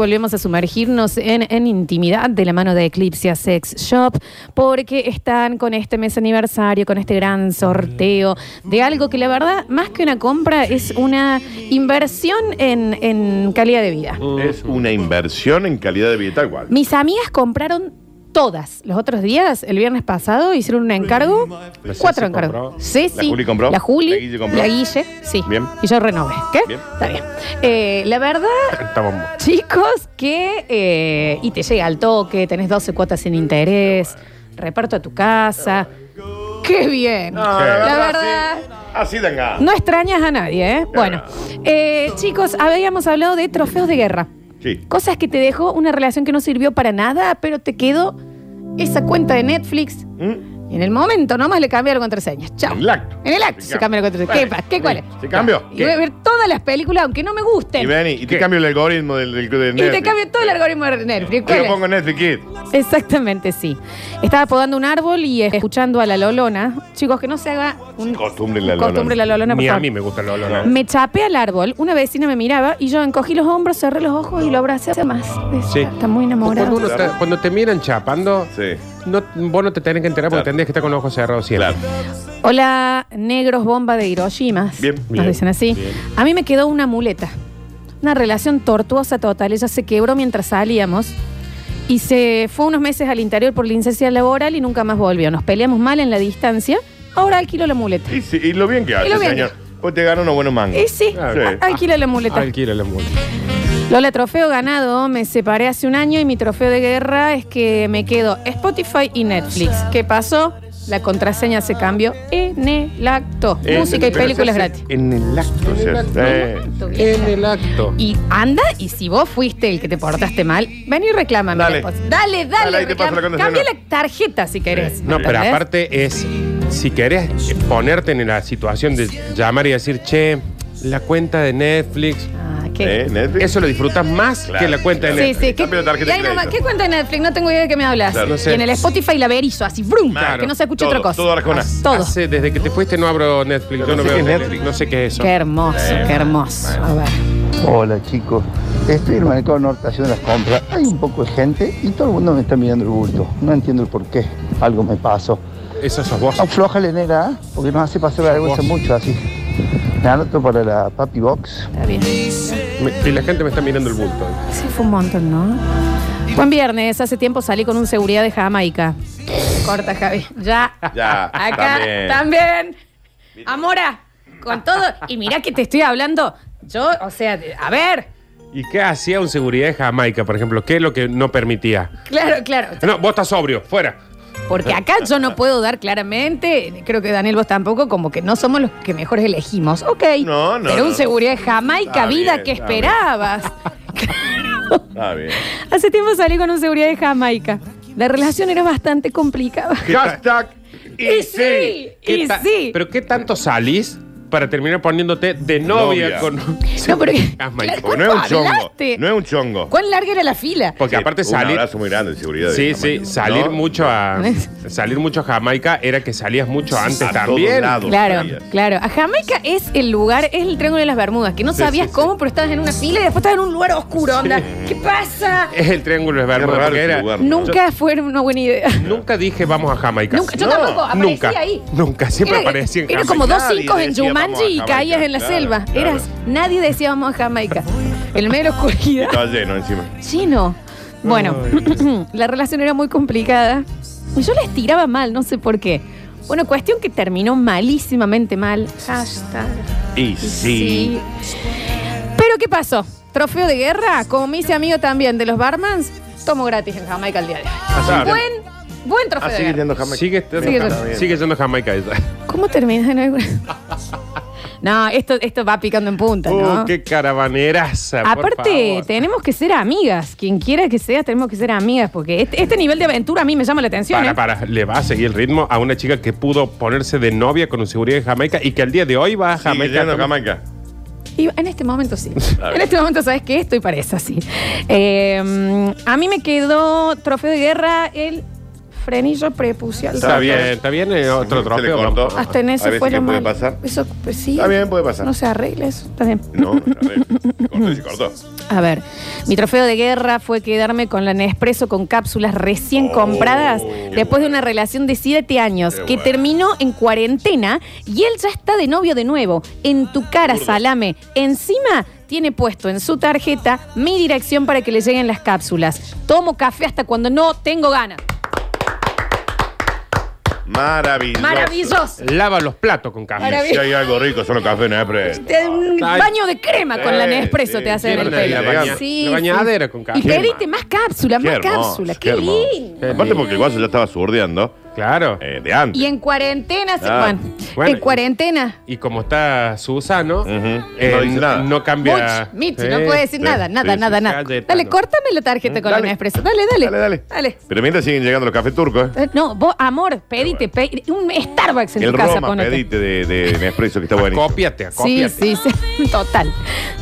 Volvemos a sumergirnos en, en intimidad de la mano de Eclipse Sex Shop porque están con este mes aniversario, con este gran sorteo de algo que la verdad, más que una compra, es una inversión en, en calidad de vida. Es una inversión en calidad de vida tal cual. Mis amigas compraron todas los otros días, el viernes pasado, hicieron un encargo, La cuatro Ceci encargos. compró. Ceci, La Juli compró. la Juli, La Guille compró. la Guille, sí. Bien. Y yo renové. ¿Qué? Bien. Está bien. Eh, la verdad, Estamos Chicos, que. eh, y te llega al toque, tenés 12 cuotas sin interés, reparto a tu casa. ¡Qué bien! No, la verdad. Así, así ganas. No extrañas a nadie, ¿eh? Bueno, eh, chicos, habíamos hablado de trofeos de guerra. Sí. Cosas que te dejó una relación que no sirvió para nada, pero te quedó esa cuenta de Netflix. ¿Mm? Y en el momento nomás le cambié la contraseña. Chao. En el acto. En el acto se cambia la contraseña. ¿Qué, Bueno, pa- ¿Qué cuál es? ¿Se cambió? Y voy a ver todas las películas, aunque no me gusten. Y vení, y te ¿Qué? cambio el algoritmo del, del, del Y te cambio todo el algoritmo de Netflix. Yo ¿Cuál lo es? pongo en Netflix Kid. Exactamente, sí. Estaba podando un árbol y escuchando a la Lolona. Chicos, que no se haga un Costumbre la costumbre la Lolona, por Ni a mí me gusta el olor. Me chapé al árbol, una vecina me miraba y yo encogí los hombros, cerré los ojos y lo abracé más. Sí. Está muy enamorado. Cuando, uno está- cuando te miran chapando, Sí. No, vos no te tenés que enterar porque Claro. tendrías que estar con los ojos cerrados siempre. Claro. Hola, negros bomba de Hiroshima. Bien, Nos bien, dicen así. bien. A mí me quedó una muleta. Una relación tortuosa total. Ella se quebró mientras salíamos y se fue unos meses al interior por licencia laboral y nunca más volvió. Nos peleamos mal en la distancia. Ahora alquilo la muleta. Y, sí, y lo bien que hace, lo bien señor. Pues te gana unos buenos mangos. Y sí, a- alquila la muleta. Alquila la multa. Lola, trofeo ganado. Me separé hace un año y mi trofeo de guerra es que me quedo Spotify y Netflix. ¿Qué pasó? La contraseña se cambió en el acto. En- Música y películas gratis. En el acto. En el acto. Eh, En el acto. Y anda, y si vos fuiste el que te portaste mal, ven y reclámame. Dale. después. dale, dale. Reclama. la. Cambia la tarjeta si querés. No, pero aparte es, si querés ponerte en la situación de llamar y decir, che, la cuenta de Netflix, Ah, ¿qué? ¿Eh? Netflix. eso lo disfrutas más Claro, que la cuenta de. Sí, Netflix. sí. ¿Qué, Cambio de tarjeta crédito. ¿Qué cuenta de Netflix? No tengo idea de qué me hablas. Claro. No sé. Y en el Spotify la verizo, así, brum, Claro. que no se escuche Todo, otra cosa. todo Arjona. Todo. Hace- desde que te fuiste no abro Netflix. Pero Yo no no sé veo qué es Netflix. Netflix. No sé qué es eso. Qué hermoso, Eh, qué hermoso. A ver. Hola chicos, estoy en el mercado norte haciendo las compras. Hay un poco de gente y todo el mundo me está mirando el bulto. No entiendo el por qué. Algo me pasó. Eso sos vos. Aflojale, nena, ¿eh? porque nos hace pasar la vergüenza mucho así. Me anoto para la Papi Box. Está bien. Me- y la gente me está mirando el bulto. Sí, fue un montón, ¿no? Buen viernes, hace tiempo salí con un seguridad de Jamaica. Corta, Javi. Ya. Ya, Acá también. también. Amora, con todo. Y mira que te estoy hablando. Yo, o sea, a ver. ¿Y qué hacía un seguridad de Jamaica, por ejemplo? ¿Qué es lo que no permitía? Claro, claro. No, vos estás sobrio, fuera. Porque acá yo no puedo dar claramente, creo que Daniel vos tampoco, como que no somos los que mejor elegimos. Ok. No, no, Pero un no. seguridad de Jamaica, Está vida, bien, ¿qué está bien. esperabas? Bien. Hace tiempo salí con un seguridad de Jamaica. La relación era bastante complicada. Hashtag. Y sí, ¿Qué y sí. ¿Pero qué tanto salís para terminar poniéndote de novia, Novia. con No, pero claro, Porque no es un ¿Cuánto chongo. hablaste? No es un chongo. ¿Cuán larga era la fila? Porque Sí, aparte Un salir... abrazo muy grande de seguridad. Sí, sí, salir ¿No? mucho a salir mucho a Jamaica era que salías mucho antes A también. todos lados. Claro, salías. claro. A Jamaica es el lugar, es el Triángulo de las Bermudas, que no Sí, sabías sí, cómo, pero estabas en una fila y después estabas en un lugar oscuro, onda. ¿Qué pasa? Es el triángulo de Bermuda. raro porque era- lugar. Nunca fue una buena idea. Nunca dije vamos a Jamaica. Nunca, yo No, tampoco, aparecí nunca, ahí. nunca, siempre Era, aparecía en era Jamaica. como dos Nadie cinco en decía, Jumanji y caías en la claro, selva. claro. Eras, nadie decía vamos a Jamaica. El la oscuridad. Estaba lleno encima. Chino. Bueno, la relación era muy complicada. Y yo les tiraba mal, no sé por qué. Bueno, cuestión que terminó malísimamente mal. Hashtag. Y sí. Pero ¿qué pasó? Trofeo de guerra, como me hice amigo también de los barmans, tomo gratis en Jamaica el día de hoy. Ah, buen, buen trofeo Ah, de sigue guerra. yendo Jamaica. Sigue, Sigue sigue, yendo. Jamaica ella. ¿Cómo terminas en alguna? No, esto, esto va picando en punta, ¿no? Oh, qué caravaneraza. por Aparte, favor. tenemos que ser amigas. Quien quiera que sea, tenemos que ser amigas. Porque este, este nivel de aventura a mí me llama la atención. Para, ¿eh? para, le va a seguir el ritmo a una chica que pudo ponerse de novia con un seguridad de Jamaica y que al día de hoy va a Sigue Jamaica. yendo Jamaica. Y en este momento sí. En este momento, ¿sabes qué? Estoy para eso, sí. Eh, a mí me quedó trofeo de guerra el frenillo prepucial. Está bien, está bien. eh, otro Se le trofeo. cortó. vamos. Hasta en A eso veces fue que lo puede pasar. Eso, pues sí. Está bien, puede pasar. No se arregla eso. Está bien. No, a ver. Se cortó y se cortó. A ver, mi trofeo de guerra fue quedarme con la Nespresso con cápsulas recién compradas después de una relación de siete años Qué que bueno. terminó en cuarentena y él ya está de novio de nuevo. En tu cara, salame. Encima tiene puesto en su tarjeta mi dirección para que le lleguen las cápsulas. Tomo café hasta cuando no tengo ganas. Maravilloso. Maravilloso. Lava los platos con café. Maravilloso. Si hay algo rico, son los cafés Nespresso. Te- Un Ay. baño de crema con la Sí, Nespresso sí, te hacen en el pelo. baña- la bañadera con café. Y pedite más cápsulas, Qué más hermoso, cápsulas. qué Qué, hermoso. lindo. Aparte porque el guaso ya estaba surdeando Claro. eh, de antes. Y en cuarentena, se- Ah. Bueno, en cuarentena. Y como está Susano, Ujú. eh, No dice nada. no cambia. Much, Michi, Sí. no puede decir sí, nada, nada, sí, nada, sí, nada. Dale, córtame la tarjeta con Dale. la Nespresso. Dale, dale. Dale, dale. Dale. Pero mientras siguen llegando los cafés turcos, ¿eh? Eh, No, vos, amor, pedite, pe- un Starbucks en El tu casa. Roma, ponete. pedite de, de Nespresso, que está buenísimo. Cópiate, Sí, sí, sí, total.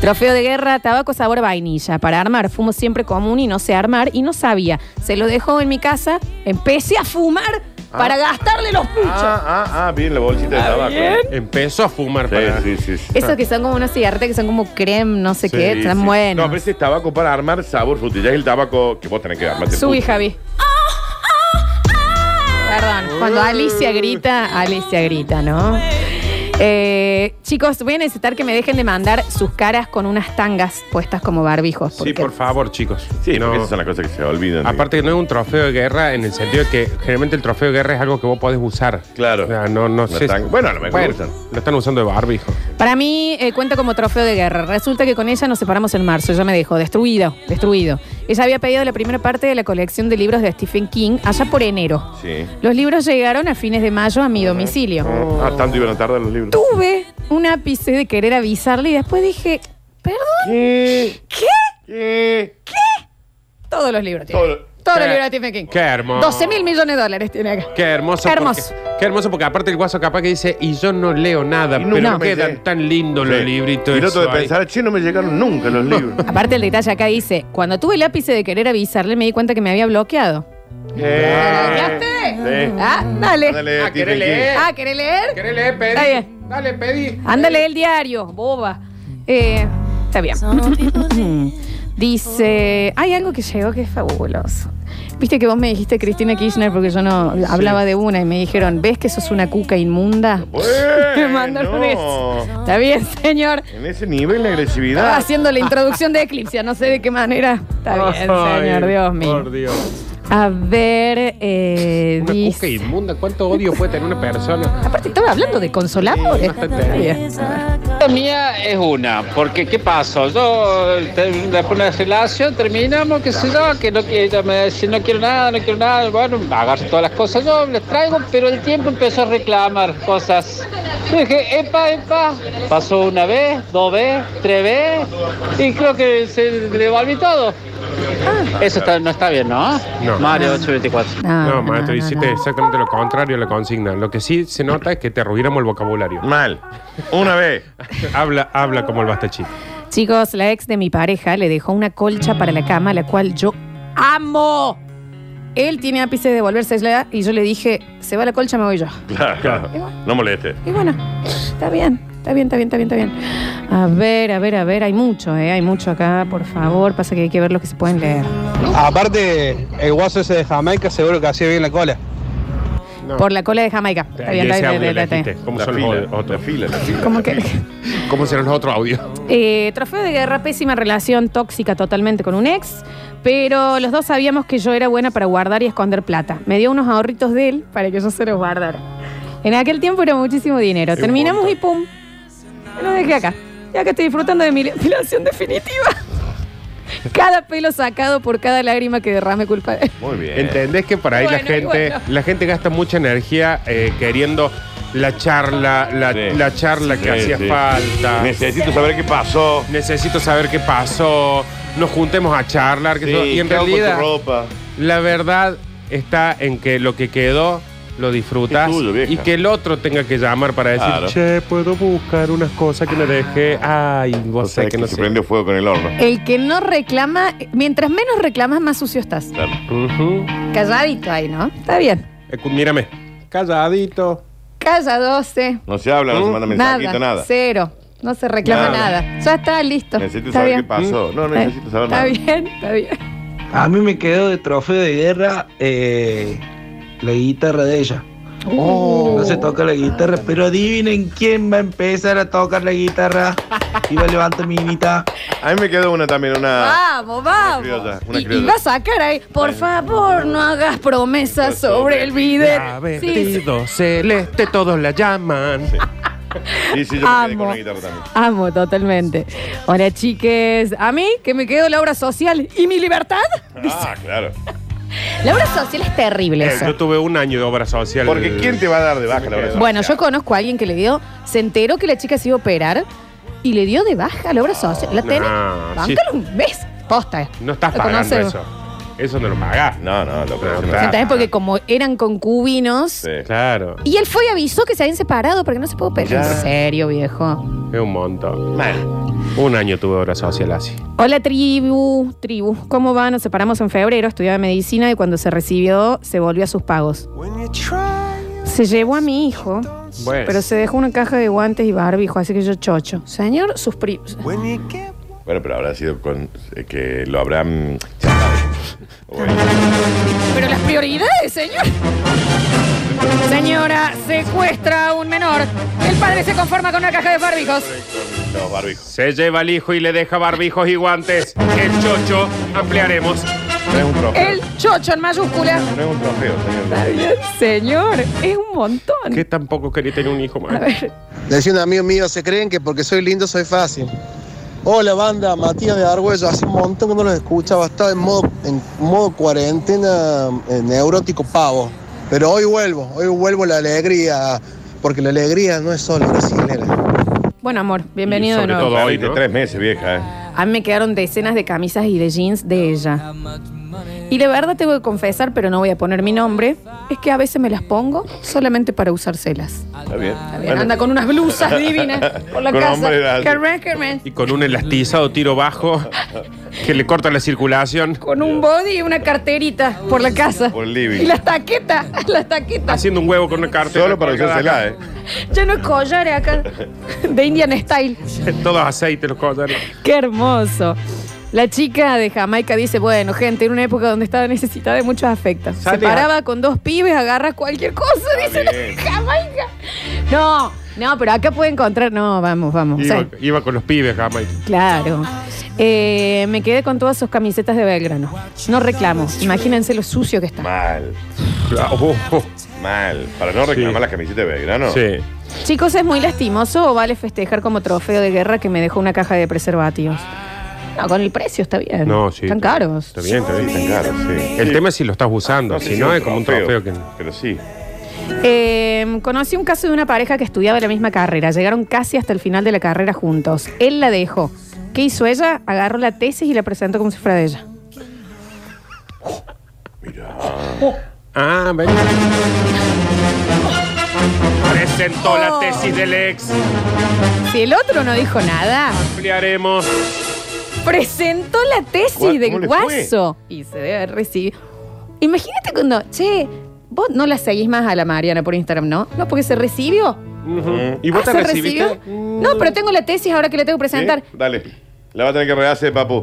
Trofeo de guerra, tabaco sabor vainilla. Para armar, fumo siempre común y no sé armar y no sabía. Se lo dejó en mi casa, empecé a fumar para gastarle los puchos. Ah, ah, ah, bien la bolsita de tabaco. bien. Empezó a fumar para. Sí, sí, sí. sí. Esos que son como unos cigarretes que son como creme, no sé Sí, qué, están sí. buenos. No, pero ese es tabaco para armar sabor frutilla. Es el tabaco que vos tenés que armar. Subí, Javi. Perdón, cuando Alicia grita, Alicia grita, ¿no? Eh, chicos, voy a necesitar que me dejen de mandar sus caras con unas tangas puestas como barbijos. Sí, porque- por favor, chicos. Sí, No. porque esas son las cosas que se olvidan. Aparte que no es un trofeo de guerra en el sentido de que generalmente el trofeo de guerra es algo que vos podés usar. Claro. O sea, no, no No sé. están- bueno, a lo mejor lo usan. Lo están usando de barbijo. Para mí eh, cuenta como trofeo de guerra. Resulta que con ella nos separamos en marzo. Ella me dejó destruido, destruido. Ella había pedido la primera parte de la colección de libros de Stephen King allá por enero. Sí. Los libros llegaron a fines de mayo a mi domicilio. Ah, tanto iban a tardar los libros. Tuve un ápice de querer avisarle y después dije, perdón, ¿Qué? ¿qué? ¿Qué? Todos los libros tiene. Todo- Todos los Qué- libros de Stephen King. Qué hermoso. 12 mil millones de dólares tiene acá. Qué hermoso. Qué hermoso. Porque, qué hermoso porque aparte el guaso capaz que dice, y yo no leo nada, Y pero me quedan tan lindos los Sí. libritos. Y no eso de ahí. pensar, che, no me llegaron nunca los libros. Aparte el detalle acá dice, cuando tuve el ápice de querer avisarle me di cuenta que me había bloqueado. Eh, ¿Bloqueaste? sí. Ah, dale. Ándale, Ah, Stephen ¿querés King. leer? Ah, ¿querés leer? ¿Querés leer? Pedí. Está bien. Dale, pedí. Ándale el diario, boba. Eh, está bien. Dice, hay algo que llegó que es fabuloso. Viste que vos me dijiste Cristina Kirchner porque yo no hablaba de una y me dijeron, ¿ves que sos una cuca inmunda? Me mandaron eso. Está bien, señor. en ese nivel de Estaba agresividad. haciendo la introducción de Eclipse, no sé de qué manera. Está bien, Ay, señor, Dios mío. Por Dios. A ver, eh, Una dice- cuca inmunda. ¿Cuánto odio puede tener una persona? Aparte, estaba hablando de consoladores. Está bien. Mía es una, porque ¿qué pasó? Yo, después de una relación, terminamos, qué sé yo, que no, que ella me decía, no quiero nada, no quiero nada, bueno, agarro todas las cosas yo, les traigo, pero el tiempo empezó a reclamar cosas. Yo dije, epa, epa, pasó una vez, dos veces, tres veces, y creo que se le devolví todo. Eso está- no está bien, ¿no? No. Mario 824. No, maestro, hiciste exactamente lo contrario a la consigna. Lo que sí se nota es que te arruinamos el vocabulario. Mal. Una vez. Habla, habla como el bastachito. Chicos, la ex de mi pareja le dejó una colcha para la cama, la cual yo amo. Él tiene ápice de devolverse y yo le dije, se va la colcha, me voy yo. Claro, claro. No moleste. Y bueno, está bien, está bien, está bien, está bien, está bien. A ver, a ver, a ver, hay mucho, ¿eh? Hay mucho acá, por favor. Pasa que hay que ver lo que se pueden leer. Aparte, el guaso ese de Jamaica seguro que hacía bien la cola. No. Por la cola de Jamaica. Está bien, está bien, audio está bien, está elegiste. bien. ¿Cómo La son fila, los la otros? fila, la fila. ¿Cómo la que? fila. ¿Cómo serán los otros audios? Eh, trofeo de guerra, pésima relación tóxica totalmente con un ex, pero los dos sabíamos que yo era buena para guardar y esconder plata. Me dio unos ahorritos de él para que yo se los guardara. En aquel tiempo era muchísimo dinero. Terminamos y pum. Me lo dejé acá. Ya que estoy disfrutando de mi depilación definitiva. Cada pelo sacado por cada lágrima que derrame culpa de él. Muy bien. ¿Entendés que por ahí la y gente bueno. la gente gasta mucha energía eh, queriendo la charla, la, Sí. la charla que Sí, hacía sí. falta? Necesito saber qué pasó. Necesito saber qué pasó. Nos juntemos a charlar. Que Sí, y en ¿qué hago con tu realidad, ropa? la verdad está en que lo que quedó lo disfrutas Es tuyo, vieja. y que el otro tenga que llamar para decir, Claro. che, puedo buscar unas cosas que me dejé. Ay, vos O sea, sabés que no se sé. prendió fuego con el horno. El que no reclama, mientras menos reclamas, más sucio estás. Claro. Ujú. Calladito ahí, ¿no? Está bien. Escu- Mírame, calladito. Calla 12. No se habla, no se manda mensajito, nada. Cero. No se reclama Nada. nada. Ya está listo. Necesito está saber bien. qué pasó. No, no Eh, necesito saber Está nada. bien, está bien. A mí me quedó de trofeo de guerra eh, la guitarra de ella. Oh. No se toca la guitarra, pero adivinen quién va a empezar a tocar la guitarra. Iba a levantar mi minita. A mí me quedó una también, una. Vamos, vamos. criolla, una y, y va a sacar ahí, por favor, no hagas promesas sobre el bidet. Sí, sí. Vestido celeste, todos la llaman. Sí, sí, yo me quedé Amo. con la guitarra también. Amo totalmente. Hola, chiques. A mí, que me quedo la obra social y mi libertad. Ah, claro. La obra social es terrible Eh, eso. yo tuve un año de obra social. Porque ¿quién te va a dar de baja la obra Bueno, yo social? conozco a alguien que le dio, se enteró que la chica se iba a operar y le dio de baja la obra social. ¿La tenés? No, Báncalo un mes. Posta. No estás Lo pagando eso. Eso no lo pagás. No, no, lo. ¿Entendés? Porque como eran concubinos. Sí. Claro. Y él fue y avisó que se habían separado porque no se puede operar. Ya. En serio, viejo. Es un montón. Mal. Un año tuve obra social así. Hola, tribu. Tribu. ¿Cómo va? Nos separamos en febrero, estudiaba medicina y cuando se recibió se volvió a sus pagos. Se llevó a mi hijo, Bueno. pero se dejó una caja de guantes y barbijo, así que yo chocho. Señor, sus primos. Bueno, pero habrá sido con. eh, que lo habrán. Bueno, Pero las prioridades, señor. Señora, secuestra a un menor. El padre se conforma con una caja de barbijos. los barbijos. Se lleva al hijo y le deja barbijos y guantes. El chocho, ampliaremos. No es un trofeo. El chocho en mayúscula. No es un trofeo, Está señor. bien, señor. Es un montón. Que tampoco quería tener un hijo A más. ver. Decía un amigo mío, se creen que porque soy lindo soy fácil. Hola banda, Matías de Argüello, hace un montón que no los escuchaba, estaba en modo, en modo cuarentena eh, neurótico pavo. Pero hoy vuelvo, hoy vuelvo la alegría, porque la alegría no es solo brasilera. Bueno, amor, bienvenido de nuevo. todo- hoy, ¿no? tres meses, vieja, ¿eh? A mí me quedaron decenas de camisas y de jeans de ella. Y de verdad tengo que confesar, pero no voy a poner mi nombre, es que a veces me las pongo solamente para usárselas. Está bien. Está bien, Bueno. Anda con unas blusas divinas por la Con casa. Carmen, Carmen. Y con un elastizado tiro bajo que le corta la circulación. Con un body y una carterita por la casa. Por el living. Y las taquetas, las taquetas. Haciendo un huevo con una cartera. Solo para usársela, ¿eh? Ya no es collares acá. De Indian Style. Todos aceites los collares. Qué hermoso. La chica de Jamaica dice, bueno, gente, en una época donde estaba necesitada de muchos afectos. Se Sale paraba con dos pibes, agarra cualquier cosa, dice la bien. Jamaica. No, no, pero acá puede encontrar. No, vamos, vamos. O sea, Iba, iba con los pibes, Jamaica. claro. Eh, me quedé con todas sus camisetas de Belgrano. No reclamo. Imagínense lo sucio que está. Mal, Oh, oh, mal. Para no reclamar Sí. las camisetas de Belgrano. Sí. Chicos, ¿es muy lastimoso o vale festejar como trofeo de guerra que me dejó una caja de preservativos? No, con el precio está bien. No, sí. Están caros. Está bien, está bien. tan caro, sí. El tema es si lo estás usando. No sé si no, es como un trofeo que. Pero sí. Eh, conocí un caso de una pareja que estudiaba la misma carrera. Llegaron casi hasta el final de la carrera juntos. Él la dejó. ¿Qué hizo ella? Agarró la tesis y la presentó como si fuera de ella. Mira. Ah, ven. Presentó la tesis del ex. Si el otro no dijo nada, Ampliaremos. Presentó la tesis ¿Cómo del le guaso. Y se debe recibir. Imagínate cuando, che, vos no la seguís más a la Mariana por Instagram, ¿no? No, porque se recibió. Ujú. ¿Y vos Ah, te ¿se recibiste? recibió? No, pero tengo la tesis ahora que la tengo que presentar. ¿Sí? Dale. La va a tener que rehacer, papu.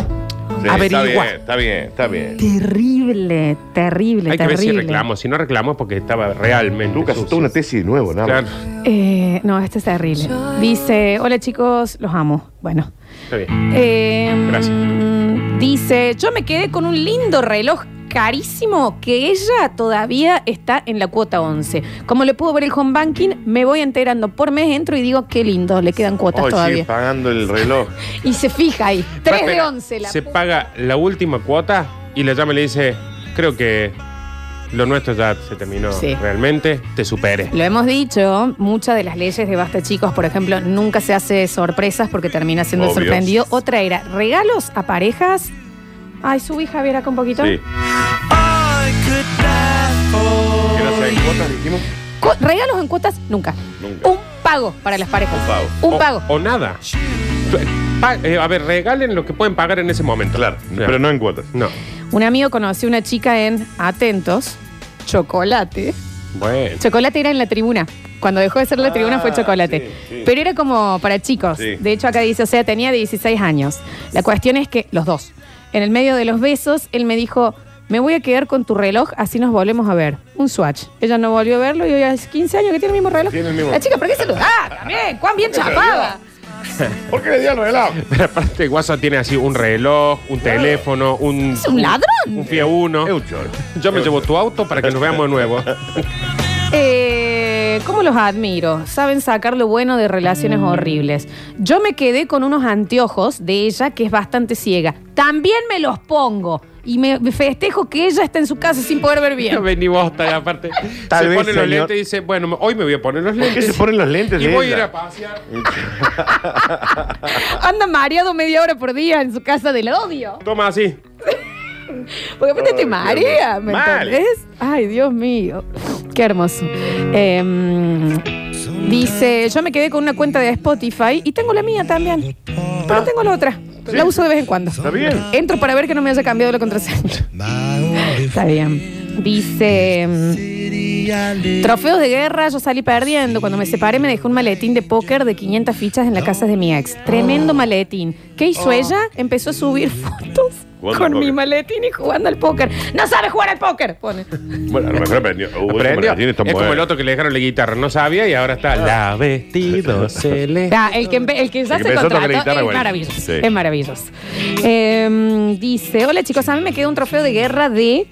Sí, Averigua. Está bien, está bien, está bien. Terrible, terrible, Hay que ver si reclamo. Si no reclamo es porque estaba realmente. Lucas, sucio. toda una tesis de nuevo, nada Claro. más. Eh, no, este es terrible. Dice, hola chicos, los amo. Bueno. Está bien. Eh, Gracias. Dice, yo me quedé con un lindo reloj carísimo que ella todavía está en la cuota 11. Como le puedo ver el home banking, me voy enterando por mes, entro y digo, qué lindo, le quedan cuotas Hoy sigue todavía. pagando el reloj. Y se fija ahí, 3 de Espera, 11. La Se puta. paga la última cuota y le llama y le dice: Creo que lo nuestro ya se terminó Sí. realmente. Te supere. Lo hemos dicho, muchas de las leyes de Basta Chicos, por ejemplo, nunca se hace sorpresas porque termina siendo el Obvio. sorprendido. Otra era regalos a parejas. Ay, subí Javier acá un poquito. Sí. ¿Qué no sé, en cuotas dijimos? Cu- regalos en cuotas, nunca. Nunca. Un pago para las parejas. Un pago. Un O- pago. O, nada. Pa- eh, a ver, regalen lo que pueden pagar en ese momento. Claro, pero no en cuotas. No. Un amigo conoció una chica en Atentos, chocolate. Bueno. Chocolate era en la tribuna. Cuando dejó de ser la tribuna fue Ah, chocolate. sí, sí. Pero era como para chicos. Sí. De hecho, acá dice, o sea, tenía 16 años. La cuestión es que, los dos, en el medio de los besos, él me dijo, me voy a quedar con tu reloj, así nos volvemos a ver. Un swatch. Ella no volvió a verlo y hoy hace 15 años que tiene el mismo reloj. Tiene el mismo. La chica, ¿por qué se lo da? También, cuán bien chapada. ¿Por qué le dio el reloj? Pero aparte, WhatsApp tiene así un reloj, un teléfono, un. ¿Es un ladrón? Un Uno. Un chorro. Yo me llevo tu auto para que nos veamos de nuevo. Eh, ¿Cómo los admiro? Saben sacar lo bueno de relaciones horribles. Yo me quedé con unos anteojos de ella que es bastante ciega. También me los pongo. Y me festejo que ella está en su casa sin poder ver bien. Vení vos, y aparte. Tal se vez, pone los señor. lentes y dice, bueno, hoy me voy a poner los ¿Por lentes. qué se ponen los lentes Y de voy a ir ella? a pasear. Anda mareado media hora por día en su casa del odio. Toma así. Porque aparte te marea. ¿me entendés? Ay, Dios mío. Qué hermoso. Em, dice, yo me quedé con una cuenta de Spotify y tengo la mía también. Pero tengo la otra. La uso de vez en cuando. Está bien. Entro para ver que no me haya cambiado la contraseña. Está bien. Dice. mm, Trofeos de guerra, yo salí perdiendo. Cuando me separé me dejé un maletín de póker de 500 fichas en la casa de mi ex. Tremendo maletín. ¿Qué hizo ella? Empezó a subir fotos Jugando con al mi póker. maletín y jugando al póker. ¡No sabe jugar al póker! Pone. Bueno, a lo mejor aprendió. Ese Aprendió. maletín está Es como bueno. el otro que le dejaron la guitarra. No sabía y ahora está la vestido celeste. Ah, el que, empe- el que ya El se que empezó a tocar contrató la guitarra, es bueno. maravilloso. Sí. Es maravilloso. Eh, dice, hola chicos, a mí me quedó un trofeo de guerra de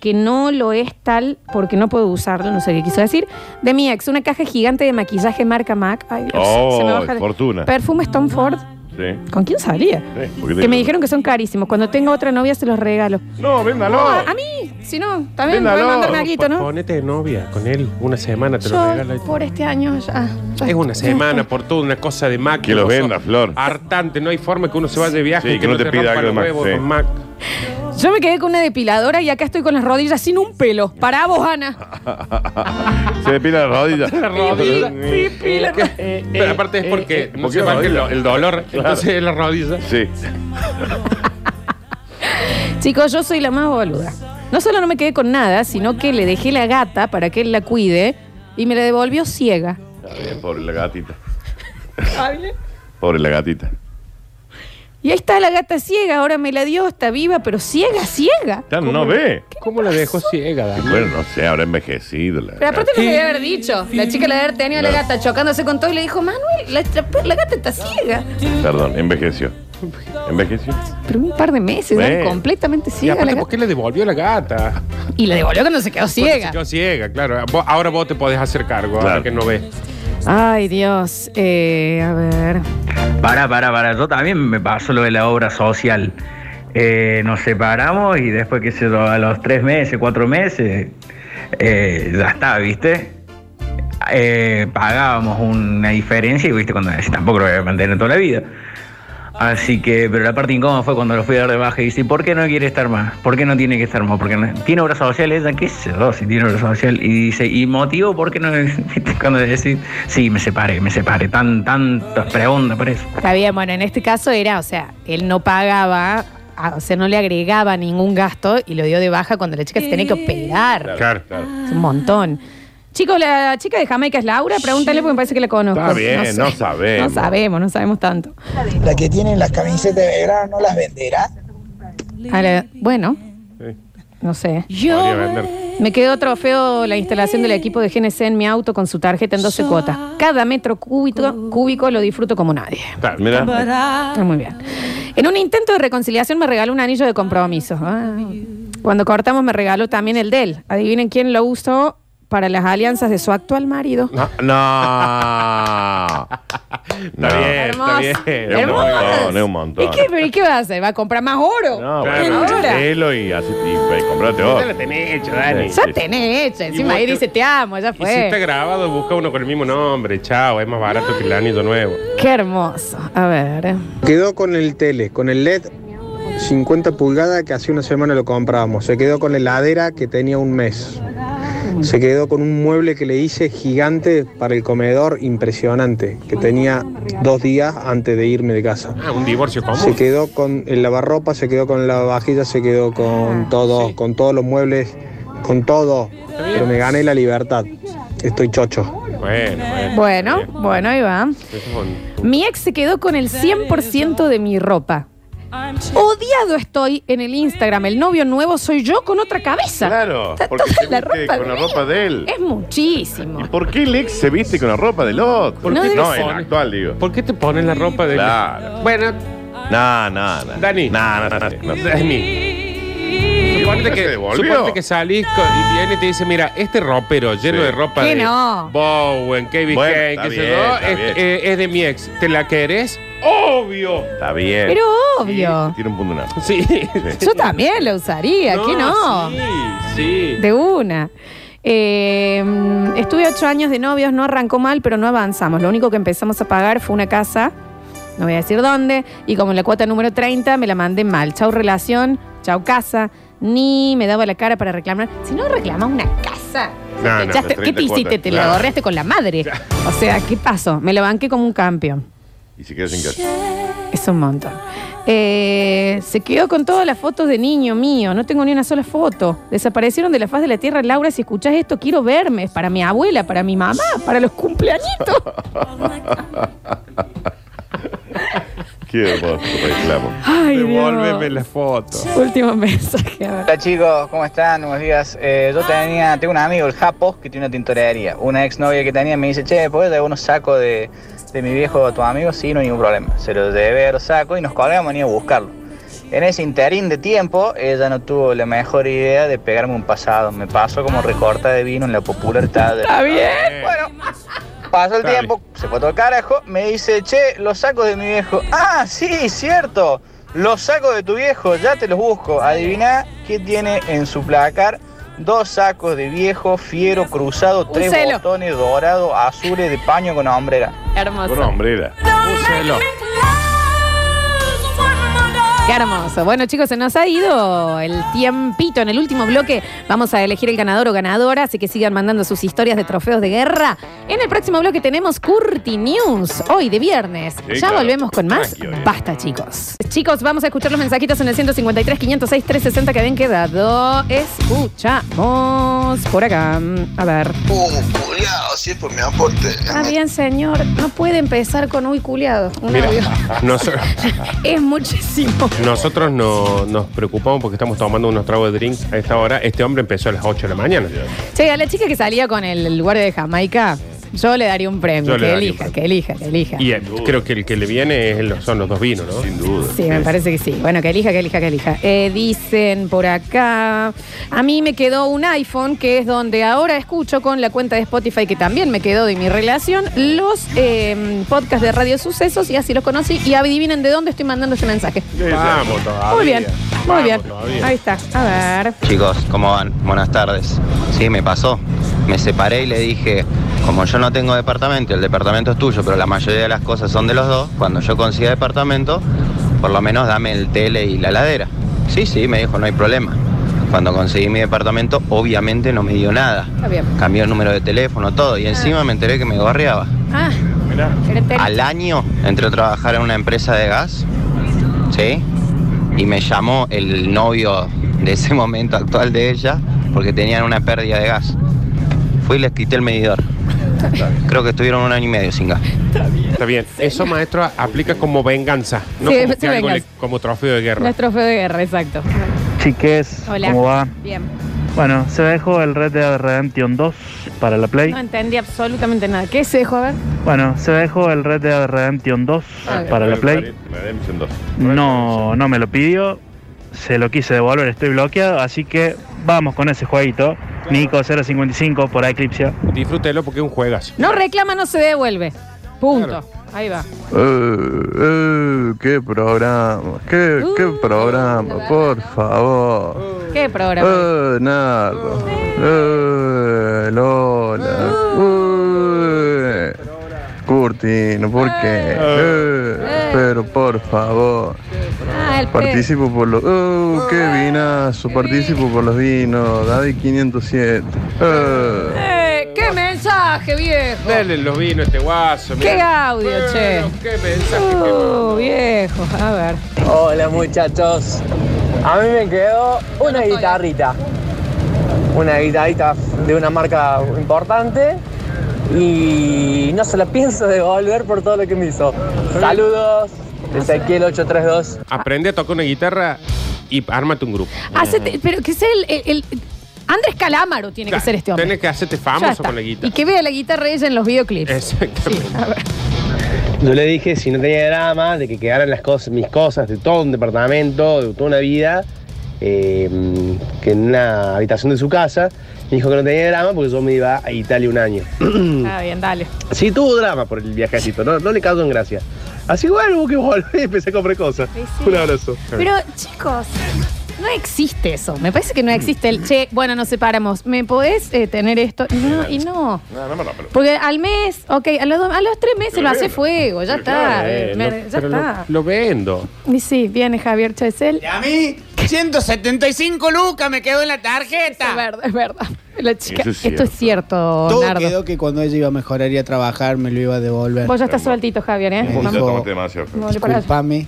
que no lo es tal porque no puedo usarlo, no sé qué quiso decir, de mi ex, una caja gigante de maquillaje marca MAC. Ay, Dios, Oh, se me baja de- fortuna. Perfume Tom Ford. Sí. ¿Con quién salía? Sí, porque Que me dijeron que son carísimos. Cuando tengo otra novia se los regalo. No, véndalo. No, a, a mí, si no, también Véndalo. pueden mandarme algo, ¿no? Ponete de novia con él. Una semana te lo regala. Yo, por este año ya. ya Es una semana por toda una cosa de Mac. Que lo vos sos venda, Flor. Hartante, no hay forma que uno se vaya de viaje Sí, y que no te pida rompa algo de los Mac, huevos sí. con Mac. Yo me quedé con una depiladora y acá estoy con las rodillas sin un pelo. Para vos, Ana. Se le pila la rodilla. La rodilla. Pi, pi, la ro- Pero aparte es porque no ¿Por se lo- el dolor. Entonces es la rodilla. Sí. Chicos, yo soy la más boluda. No solo no me quedé con nada, sino que le dejé la gata para que él la cuide y me la devolvió ciega. Está bien, pobre la gatita. Pobre la gatita. Y ahí está la gata ciega, ahora me la dio, está viva, pero ciega, ciega. Ya no ve. ¿Cómo la dejó ciega, Dani? Bueno, no sé, habrá envejecido. La Pero aparte lo que debe haber dicho. La chica le debe haber tenido a la gata chocándose con todo y le dijo, Manuel, la, la gata está ciega. Perdón, envejeció. ¿Envejeció? Pero un par de meses, Bueno. ¿no? completamente Y ciega la aparte, gata. ¿por qué le devolvió la gata? Y la devolvió cuando se quedó Porque ciega. Se quedó ciega, claro. Vos- ahora vos te podés hacer cargo, ahora Claro. que no ves. Ay, Dios. Eh, a ver. Para, para, para. Yo también me pasó lo de la obra social. Eh, nos separamos y después, sé yo, a los tres meses, cuatro meses, eh, ya está, ¿viste? Eh, pagábamos una diferencia y, ¿viste? Cuando decís, tampoco lo voy a mantener toda la vida. Así que, pero la parte incómoda fue cuando lo fui a dar de baja y dice, ¿por qué no quiere estar más? ¿Por qué no tiene que estar más? Porque no, tiene obra social ella, qué sé yo, si tiene obra social. Y dice, ¿y motivo por qué no? Cuando decís, sí, me separé, me separé. Tan, tantas preguntas por eso. Está bien, bueno, en este caso era, o sea, él no pagaba, o sea, no le agregaba ningún gasto y lo dio de baja cuando la chica se tenía que operar. Claro. Es un montón. Chicos, la chica de Jamaica es Laura, pregúntale porque me parece que la conozco. Está bien, sé. no sabemos. No sabemos, no sabemos tanto. La que tienen las camisetas de verano no las venderá. A la- bueno, Sí. no sé. Podría vender. Me quedó trofeo la instalación del equipo de GNC en mi auto con su tarjeta en 12 cuotas. Cada metro cúbico, cúbico lo disfruto como nadie. Mira. Ah, Muy bien. En un intento de reconciliación me regaló un anillo de compromiso. Ah. Cuando cortamos me regaló también el de él. Adivinen quién lo usó para las alianzas de su actual marido. No. No. Está bien, está bien. Es un Hermoso. montón, es un montón. ¿Y qué, pero ¿y qué va a hacer? ¿Va a comprar más oro? No, bueno, vendelo y así y, y comprate Ya otro. la tenés hecha, Dani. Ya tenés hecha. Encima ahí dice te amo, ya Y si está fue. grabado, busca uno con el mismo nombre. Chao, es más barato que el anillo nuevo. Qué hermoso. A ver. Quedó con el tele, con el LED 50 pulgadas que hace una semana lo comprábamos. Se quedó con la heladera que tenía un mes. Se quedó con un mueble que le hice gigante para el comedor impresionante, que tenía dos días antes de irme de casa. Ah, un divorcio Se común. quedó con el lavarropa, se quedó con la vajilla, se quedó con todo, con todos los muebles, con todo. Pero me gané la libertad. Estoy chocho. Bueno, bueno. Bueno, bueno, ahí va. Mi ex se quedó con el 100% de mi ropa. Odiado estoy en el Instagram. El novio nuevo soy yo con otra cabeza. Claro, Está porque toda se la viste ropa con la de ropa de él. Es muchísimo. ¿Por qué el ex se viste con la ropa del otro? ¿Por No qué debe No, te el pones- actual, digo. ¿Por qué te pones la ropa de Claro. Bueno, No, no, no. Dani. No, no, no. no. Dani. Suponte ¿Se que, devolvió? suponte que salís y viene y te dice, mira, este ropero lleno Sí. de ropa ¿Qué de no? Bowen, Kevin Bueno, Kane, está qué sé bien, yo, está es, bien. eh, es de mi ex. ¿Te la querés? Obvio. Está bien. Pero obvio. Sí, tiene un punto nada. Sí. Yo también lo usaría, ¿qué no? Sí, sí. De una. Eh, estuve ocho años de novios, no arrancó mal, pero no avanzamos. Lo único que empezamos a pagar fue una casa, no voy a decir dónde, y como en la cuota número 30 me la mandé mal. Chau relación, chau casa, ni me daba la cara para reclamar. Si no reclamas una casa, No, te no, las ¿qué te 30 hiciste? Te la claro. ahorraste con la madre. O sea, ¿qué pasó? Me la banqué como un campeón. Y se queda sin casa. Es un montón. Eh, se quedó con todas las fotos de niño mío. No tengo ni una sola foto. Desaparecieron de la faz de la tierra. Laura, si escuchás esto, quiero verme. Es para mi abuela, para mi mamá, para los cumpleañitos. Qué hermoso reclamo. Ay, Devuélveme Dios. la foto. Último mensaje. Hola chicos, ¿cómo están? Buenos días. Eh, yo tenía, tengo un amigo, el Japo, que tiene una tintorería. Una exnovia que tenía me dice, che, ¿puedes dar unos sacos de, de mi viejo a tu amigo? Sí, no hay ningún problema. Se los llevé a los sacos y nos colgamos y a buscarlo. En ese interín de tiempo, ella no tuvo la mejor idea de pegarme un pasado. Me pasó como recorta de vino en la popular tarde. Está bien. Bueno, pasó el tiempo, se fue todo el carajo, me dice, che, los sacos de mi viejo. Ah, sí, cierto. Los sacos de tu viejo, ya te los busco. Adivina qué tiene en su placar. Dos sacos de viejo, fiero, cruzado, tres Úselo. botones dorados, azules de paño con hombrera. Hermoso. Con hombrera. Úselo. Qué hermoso. Bueno, chicos, se nos ha ido el tiempito. En el último bloque vamos a elegir el ganador o ganadora, así que sigan mandando sus historias de trofeos de guerra. En el próximo bloque tenemos Curti News, hoy de viernes. Sí, ya claro. volvemos con más. Basta, chicos. Chicos, vamos a escuchar los mensajitos en el 153, 506, 360 que habían quedado. Escuchamos por acá. A ver. Uh, culiao, si es por mi aporte. Ah, bien, señor. No puede empezar con uy, culiado. Un Mira, audio. Es muchísimo. nosotros no, nos preocupamos porque estamos tomando unos tragos de drink a esta hora. Este hombre empezó a las 8 de la mañana. Che, a la chica que salía con el, el guardia de Jamaica, yo le daría un premio. Yo le Que daría elija, que elija, que elija. Y eh, creo que el que le viene es el- son los dos vinos, ¿no? Sin duda. Sí, me parece que sí. Bueno, que elija, que elija, que elija. Eh, dicen por acá, a mí me quedó un iPhone, que es donde ahora escucho con la cuenta de Spotify, que también me quedó de mi relación, los eh, podcasts de Radio Sucesos, y así los conocí. Y adivinen de dónde estoy mandando este mensaje. Vamos todavía. Muy bien, muy Vamos bien. todavía. Ahí está. A ver. Chicos, ¿cómo van? Buenas tardes. Sí, me pasó. Me separé y le dije, como yo no tengo departamento, el departamento es tuyo, pero la mayoría de las cosas son de los dos, cuando yo consiga departamento, por lo menos dame el tele y la heladera. Sí, sí, me dijo, no hay problema. Cuando conseguí mi departamento, obviamente no me dio nada. Está bien. Cambió el número de teléfono, todo, y encima me enteré que me gorreaba. Ah, Mirá. Al año entré a trabajar en una empresa de gas, ¿sí? Y me llamó el novio de ese momento actual de ella porque tenían una pérdida de gas. Fui y les quité el medidor. Creo que estuvieron un año y medio sin gas. Está bien. Eso, maestro, aplica como venganza. No Sí, como, sí, que algo venganza. le- como trofeo de guerra. Los trofeos de guerra, exacto. Chiques, Hola. ¿cómo va? Bien. Bueno, se dejó el Red Dead Redemption 2 para la Play. No entendí absolutamente nada. ¿Qué se dejó a ver? Bueno, se dejó el Red Dead Redemption 2 Ah, para la Play. Redemption 2. No, no me lo pidió. Se lo quise devolver, estoy bloqueado, así que vamos con ese jueguito. Nico 055 por Eclipse. Disfrútelo porque es un juegas. No reclama, no se devuelve. Punto. Ahí va. Eh, eh, qué programa, qué, qué Uh. programa, por favor. ¿Qué programa? Eh, Nardo. Eh, Lola. Eh, Curtino, ¿por qué? Eh, pero por favor. Ah, el Participo por los. Oh, qué vinazo. Participo por los vinos. David 507. Eh. Eh, ¡Qué mensaje, viejo! Dale los vinos a este guaso. ¡Qué mirá. audio, che! Bueno, Qué mensaje. que Uh, viejo. A ver. Hola muchachos, a mí me quedó una guitarrita, una guitarrita de una marca importante y no se la pienso devolver por todo lo que me hizo. Saludos, Ezequiel 832. Aprende a tocar una guitarra y ármate un grupo. Hacete- pero que sea el, el- el- Andrés Calamaro tiene que ser este hombre. Tienes que hacerte Ya famoso está. con la Y guitarra. que vea la guitarra ella en los videoclips. Exactamente. A ver. Yo le dije si no tenía drama de que quedaran las cosas, mis cosas de todo un departamento, de toda una vida, eh, que en una habitación de su casa. Me dijo que no tenía drama porque yo me iba a Italia un año. Está bien, dale. Sí, tuvo drama por el viajecito, no, no le causó en gracia. Así bueno, que volver y empecé a comprar cosas. sí. Un abrazo. Pero, chicos, no existe eso. Me parece que no existe el che, bueno, nos separamos. ¿Me podés eh, tener esto? Y no, y no. No, no, no, pero- Porque al mes, ok, a los, dos- a los tres meses Pero lo hace fuego, ya está. Eh, eh, me- lo- ya lo- está. Lo, vendo. Y sí, viene Javier Chesel. A mí, 175 lucas me quedó en la tarjeta. Es verdad, es verdad. La chica, Eso es esto es cierto, Todo Nardo. quedó que cuando ella iba a mejorar y a trabajar me lo iba a devolver. Vos ya estás sueltito, Javier, ¿eh? Vamos. dijo, tomaste demasiado. Vamos para allá. Disculpame,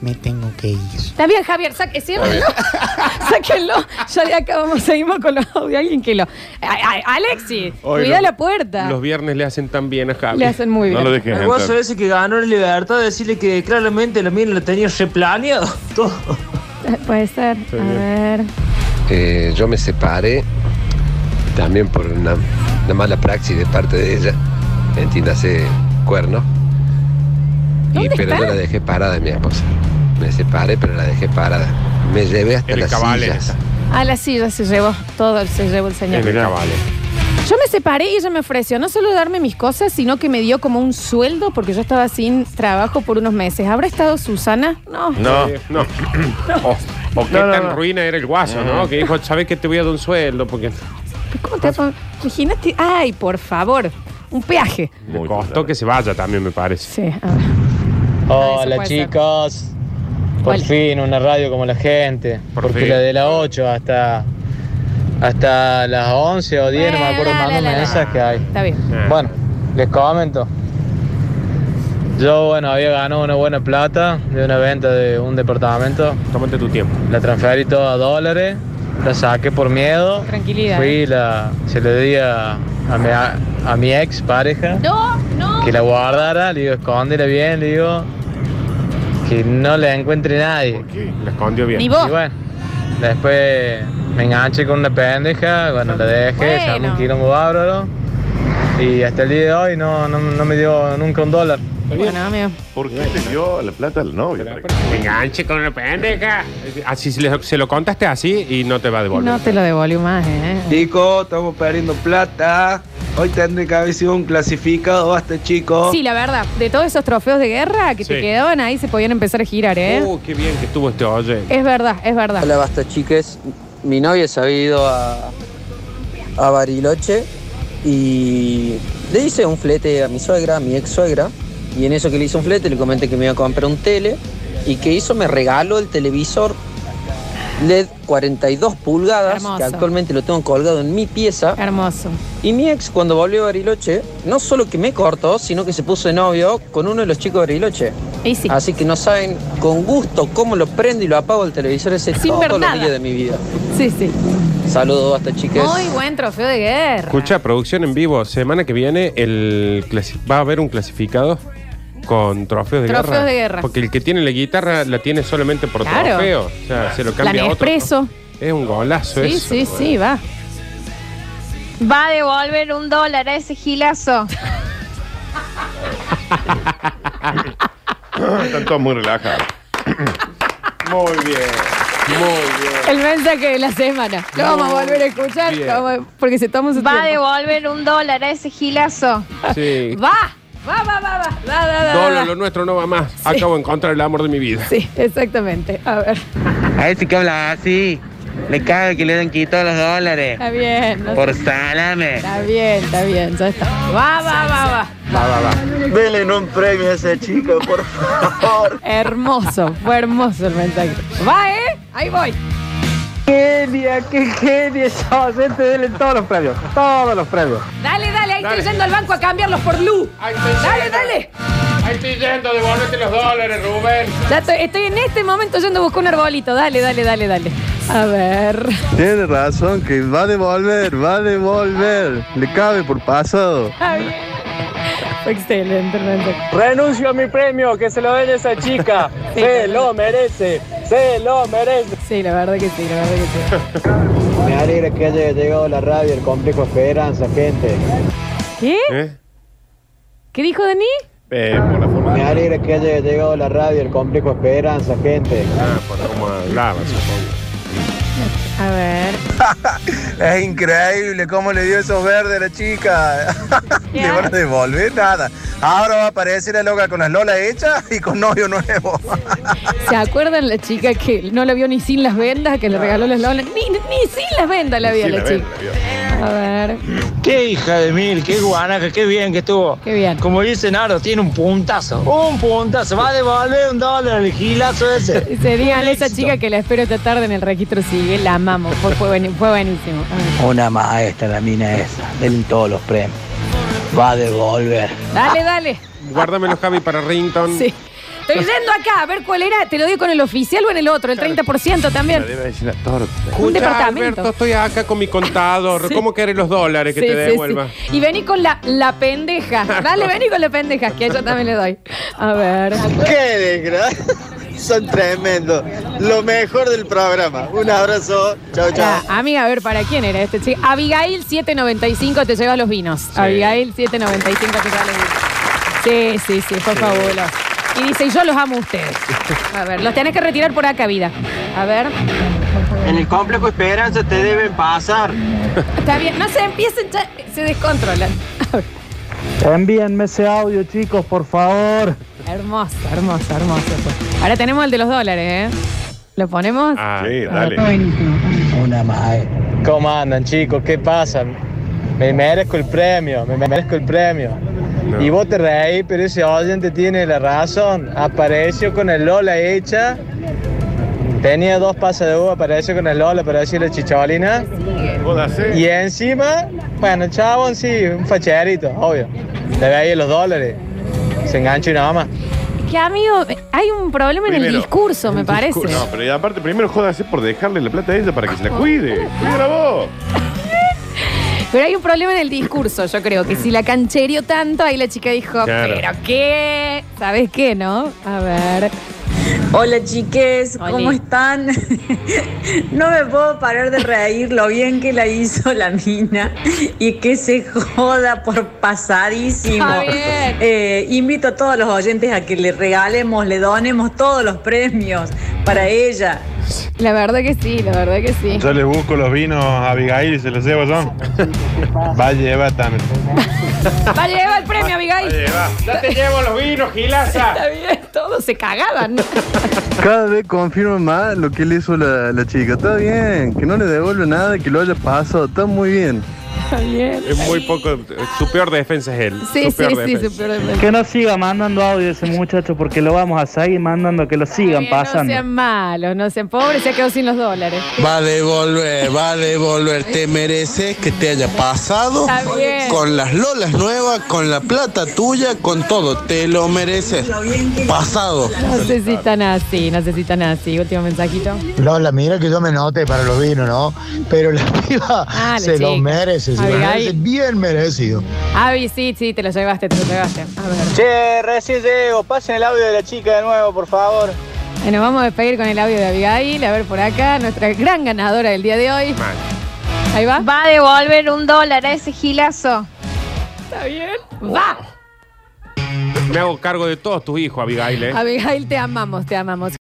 me tengo que ir. Está bien, Javier, saque, ciérrenlo. Sáquenlo. Ya de acá vamos, seguimos con los audios. Alguien que lo. Ay, ay, Alexi, Hoy cuida los- la puerta. Los viernes le hacen tan bien a Javi. Le hacen muy bien. No lo dejes El guaso ese que ganó la libertad de decirle que claramente la mina lo tenía replaneado. Todo. Puede ser. A ver. Eh, yo me separé también por una, una mala praxis de parte de ella, entiéndase cuerno. Y, ¿Dónde pero está? yo la dejé parada, mi esposa. Me separé, pero la dejé parada. Me llevé hasta El las cabale sillas. A la silla se llevó. Todo se llevó el señor. En el cabale. Yo me separé y ella me ofreció no solo darme mis cosas, sino que me dio como un sueldo porque yo estaba sin trabajo por uunos meses. ¿Habrá estado Susana? No. No, no. O, o qué No, no, tan no. ruina era el guaso, ¿no? Que dijo, ¿sabes que te voy a dar un sueldo? Porque ¿Cómo te vas a- Imagínate. Ay, por favor. Un peaje. me costó que se vaya también, me parece. Sí, a ver. Hola puede ser. chicos, por Hola. fin una radio como la gente, porque fin. la de las 8 hasta hasta las 11 o 10, no me acuerdo dale, mensajes que hay. Está bien. Bueno, les comento. Yo, bueno, había ganado una buena plata de una venta de un departamento. Tómate tu tiempo. La transferí toda a dólares, la saqué por miedo. Tranquilidad. Fui y la, se le di a, a mi, a, a mi ex pareja No, no. que la guardara, le digo, escóndela bien, le digo, que no la encuentre nadie. La escondió bien. Ni vos. Y bueno, después me enganché con una pendeja, bueno, la dejé, se armó Bueno. un quilombo bárbaro. Y hasta el día de hoy no, no, no me dio nunca un dólar. Bueno, amigo. ¿Por qué le dio la plata al novio? Me enganche con una pendeja. Así se, le- se lo contaste así y no te va a devolver. No te lo devolvió más, ¿eh? Chicos, estamos perdiendo plata. Hoy tendré que haber sido un clasificado, basta chicos. Sí, la verdad, de todos esos trofeos de guerra que te Sí. quedaban ahí se podían empezar a girar, ¿eh? Uh, qué bien que estuvo este oye. Es verdad, es verdad. Hola, basta chiques. Mi novia se había ido a, a Bariloche y le hice un flete a mi suegra, a mi ex suegra. Y en eso que le hice un flete le comenté que me iba a comprar un tele y que hizo me regaló el televisor LED 42 pulgadas, Hermoso. que actualmente lo tengo colgado en mi pieza. Hermoso. Y mi ex cuando volvió a Bariloche, no solo que me cortó, sino que se puso de novio con uno de los chicos de Bariloche. Y sí. Así que no saben con gusto cómo lo prendo y lo apago el televisor ese Sin todos los días de mi vida. Sí, sí. Saludos, hasta chiques. Muy buen trofeo de guerra. Escucha, producción en vivo. Semana que viene el clasi- va a haber un clasificado con trofeos de Trofeos guerra. de guerra. Porque el que tiene la guitarra la tiene solamente por Claro. trofeo. O sea, se lo La cambia a otro. Nespresso. Es un golazo Sí, eso. sí, sí, va. Va a devolver un dólar a ese gilazo. Están todos muy relajados. Muy bien. Muy bien. El mensaje de la semana. Lo vamos a volver a escuchar Bien. lo vamos a- porque se toma su Va a tiempo. devolver un dólar a ese gilazo. Sí. Va, va, va, va, va. Va, va, va, Dolo, va. lo nuestro no va más. Acabo de encontrar el amor de mi vida. Sí, exactamente. A ver. A ese que habla así, le caga que le den quitado los dólares. Está bien. no Por sé. salame. Está bien, está bien. Ya está. Va, va, va, va. Va, va, va. Denle un premio a esa chica, por favor. Hermoso. Fue hermoso el mensaje. Va, ¿eh? Ahí voy. Genia, qué genia sos. Gente, denle todos los premios. Todos los premios. Dale, dale. Ahí Dale. estoy yendo al banco a cambiarlos por Lu. Dale, dale. Ahí estoy yendo, devuélvete los dólares, Rubén. Ya estoy, estoy en este momento yendo a buscar un arbolito. Dale, dale, dale, dale. A ver. Tiene razón, que va a devolver, va a devolver. Le cabe por pasado. Está bien. Excelente, realmente. Renuncio a mi premio, que se lo den a esa chica. Sí, se lo merece, se lo merece. Sí, la verdad que sí, la verdad que sí. Me alegra que haya llegado la radio, el complejo Esperanza, gente. ¿Qué? ¿Eh? ¿Qué dijo Dani? Eh, por la forma. Me alegra que haya llegado la radio, el complejo Esperanza, gente. Ah, por cómo hablaba, supongo. A ver. Es increíble cómo le dio esos verdes a la chica. ¿Le van a devolver? Nada. Ahora va a aparecer la loca con las lolas hechas y con novio nuevo. ¿Se acuerdan la chica que no la vio ni sin las vendas, que le regaló las lolas? Ni, ni sin las vendas la vio Sí, la, la chica. ven, la vio. A ver. Qué hija de mil, qué guanaca, qué bien que estuvo. Qué bien. Como dice Nardo, tiene un puntazo. Un puntazo. Va a devolver un dólar el gilazo ese. Serían esa chica que la espero esta tarde en el registro civil. La amamos. Fue, fue, fue buenísimo. Una maestra la mina esa. Denle todos los premios. Va a devolver. Dale, dale. Guárdamelo, Javi, para Rington. Sí. Estoy yendo acá a ver cuál era. ¿Te lo digo con el oficial o en el otro? El 30% también. La debe decir la torta. Un Escucha, departamento. Alberto, estoy acá con mi contador. Sí. ¿Cómo querés los dólares que Sí, te sí, devuelva? sí. Y vení con la, la pendeja. Dale, vení con la pendeja, que a ella también le doy. A ver. ¡Qué desgracia! Son tremendos. Lo mejor del programa. Un abrazo. Chao, Ya, amiga, a ver, ¿para quién era este chico? Abigail 795 te lleva los vinos. Abigail 795 te lleva los vinos. Sí, sí, sí, fue fabuloso. Y dice, y yo los amo a ustedes. A ver, los tenés que retirar por acá, vida. A ver. En el complejo Esperanza te deben pasar. Está bien, no se empiecen, ya se descontrolan. A ver. Envíenme ese audio, chicos, por favor. Hermoso, hermoso, hermoso. Ahora tenemos el de los dólares, ¿eh? ¿Lo ponemos? Ah, Sí, dale. está buenísimo. Una maestra. ¿Cómo andan, chicos? ¿Qué pasa? Me merezco el premio, me merezco el premio. No. Y vos te reís, pero ese oyente tiene la razón. Apareció con el Lola hecha. Tenía dos pasas de uva, apareció con el Lola para decirle chicholina. Y encima, bueno, chabón, sí, un facherito, obvio. Le veía los dólares. Se enganchó y nada más. Que amigo, hay un problema en el Primero, discurso, me el parece. No, pero y aparte, primero jódase por dejarle la plata a ella para que se la cuide. Cuídala vos. Pero hay un problema en el discurso, yo creo, que si la canchereó tanto, ahí la chica dijo, Claro. pero qué, ¿sabes qué, no? A ver. Hola chiques, Oli. ¿cómo están? no me puedo parar de reír lo bien que la hizo la mina y que se joda por pasadísimo. Eh, invito a todos los oyentes a que le regalemos, le donemos todos los premios para ella. La verdad que sí, la verdad que sí. Yo les busco los vinos a Abigail y se los llevo yo. Va a llevar también. Va a llevar el premio, Abigail. Ya te llevo los vinos, Gilaza. Está bien, todos se cagaban. Cada vez confirma más lo que le hizo la, chica. Está bien, que no le devuelve nada, que lo haya pasado. Está muy bien. Está bien. Es muy poco. Su peor defensa es él. Sí, Su sí, peor sí, defensa. su peor defensa. Que no siga mandando audio ese muchacho porque lo vamos a seguir mandando que lo sigan bien, pasando. No sean malos, no sean pobres, se ha quedado sin los dólares. Va a devolver, va a devolver. Te mereces que te haya pasado. Está bien. Con las lolas nuevas, con la plata tuya, con todo. Te lo mereces. Pasado. No sé si están así, no sé si están así. Último mensajito. Lola, mira que yo me note para los vinos, ¿no? Pero la piba Ah, se lo chica. merece, se lo Abigail. merece bien merecido. Avi, sí, sí, te lo llevaste, te lo llevaste. A ver. Che, recién llego. Pasen el audio de la chica de nuevo, por favor. Y nos vamos a despedir con el audio de Abigail. A ver por acá, nuestra gran ganadora del día de hoy. Ahí va. Va a devolver un dólar a ese gilazo. Está bien. Va. Me hago cargo de todos tus hijos, Abigail. ¿eh? Abigail, te amamos, te amamos.